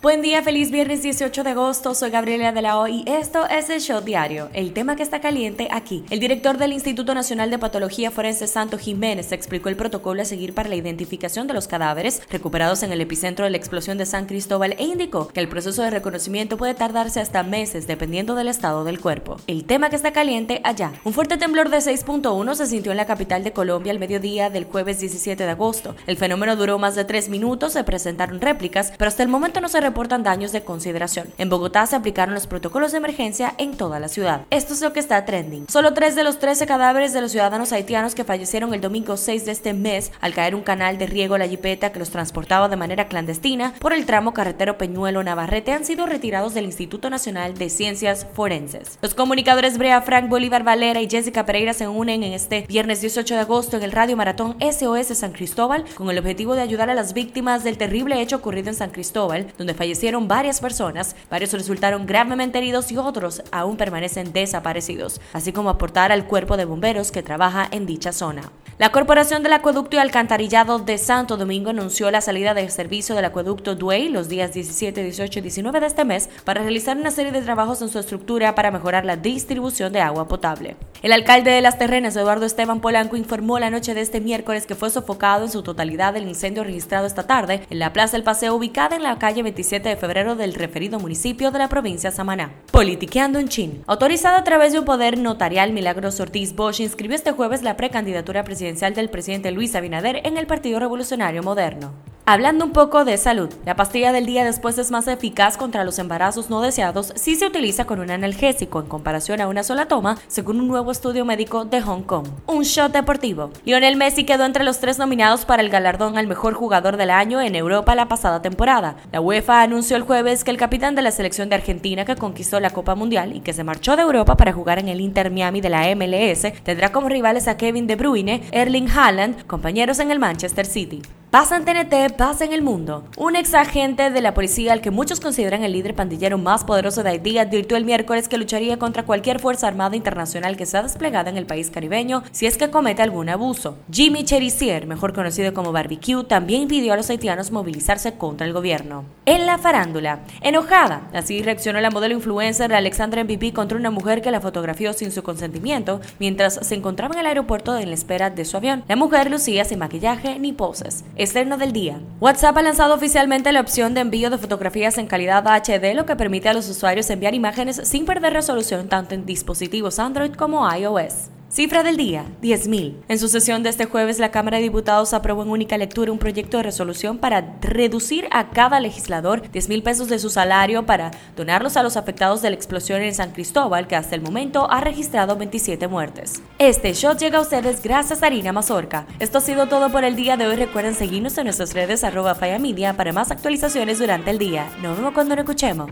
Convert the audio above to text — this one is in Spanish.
Buen día, feliz viernes 18 de agosto. Soy Gabriela de la O y esto es el Show Diario, el tema que está caliente aquí. El director del Instituto Nacional de Patología Forense Santo Jiménez explicó el protocolo a seguir para la identificación de los cadáveres recuperados en el epicentro de la explosión de San Cristóbal e indicó que el proceso de reconocimiento puede tardarse hasta meses dependiendo del estado del cuerpo. El tema que está caliente allá. Un fuerte temblor de 6.1 se sintió en la capital de Colombia al mediodía del jueves 17 de agosto. El fenómeno duró más de tres minutos, se presentaron réplicas, pero hasta el momento no se reportan daños de consideración. En Bogotá se aplicaron los protocolos de emergencia en toda la ciudad. Esto es lo que está trending. Solo tres de los 13 cadáveres de los ciudadanos haitianos que fallecieron el domingo 6 de este mes al caer un canal de riego la jipeta que los transportaba de manera clandestina por el tramo carretero Peñuelo Navarrete han sido retirados del Instituto Nacional de Ciencias Forenses. Los comunicadores Brea Frank Bolívar Valera y Jessica Pereira se unen en este viernes 18 de agosto en el Radio Maratón SOS San Cristóbal con el objetivo de ayudar a las víctimas del terrible hecho ocurrido en San Cristóbal, donde fallecieron varias personas, varios resultaron gravemente heridos y otros aún permanecen desaparecidos, así como aportar al cuerpo de bomberos que trabaja en dicha zona. La Corporación del Acueducto y Alcantarillado de Santo Domingo anunció la salida del servicio del acueducto Duey los días 17, 18 y 19 de este mes para realizar una serie de trabajos en su estructura para mejorar la distribución de agua potable. El alcalde de Las Terrenas, Eduardo Esteban Polanco, informó la noche de este miércoles que fue sofocado en su totalidad el incendio registrado esta tarde en la Plaza del Paseo ubicada en la calle 27 de febrero del referido municipio de la provincia de Samaná. Politiqueando en Chin. Autorizado a través de un poder notarial, Milagros Ortiz Bosch inscribió este jueves la precandidatura presidencial del presidente Luis Abinader en el Partido Revolucionario Moderno. Hablando un poco de salud, la pastilla del día después es más eficaz contra los embarazos no deseados si se utiliza con un analgésico en comparación a una sola toma, según un nuevo estudio médico de Hong Kong. Un shot deportivo. Lionel Messi quedó entre los tres nominados para el galardón al mejor jugador del año en Europa la pasada temporada. La UEFA anunció el jueves que el capitán de la selección de Argentina que conquistó la Copa Mundial y que se marchó de Europa para jugar en el Inter Miami de la MLS tendrá como rivales a Kevin De Bruyne, Erling Haaland, compañeros en el Manchester City. Pasa en TNT, pasa en el mundo. Un ex agente de la policía, al que muchos consideran el líder pandillero más poderoso de Haití, advirtió el miércoles que lucharía contra cualquier fuerza armada internacional que sea desplegada en el país caribeño si es que comete algún abuso. Jimmy Cherisier, mejor conocido como Barbecue, también pidió a los haitianos movilizarse contra el gobierno. En la farándula, enojada, así reaccionó la modelo influencer Alexandra MVP contra una mujer que la fotografió sin su consentimiento mientras se encontraba en el aeropuerto en la espera de su avión. La mujer lucía sin maquillaje ni poses. Estreno del día. WhatsApp ha lanzado oficialmente la opción de envío de fotografías en calidad HD, lo que permite a los usuarios enviar imágenes sin perder resolución tanto en dispositivos Android como iOS. Cifra del día, 10.000. En su sesión de este jueves, la Cámara de Diputados aprobó en única lectura un proyecto de resolución para reducir a cada legislador 10.000 pesos de su salario para donarlos a los afectados de la explosión en San Cristóbal, que hasta el momento ha registrado 27 muertes. Este shot llega a ustedes gracias a Harina Mazorca. Esto ha sido todo por el día de hoy. Recuerden seguirnos en nuestras redes arroba Media para más actualizaciones durante el día. Nos vemos cuando nos escuchemos.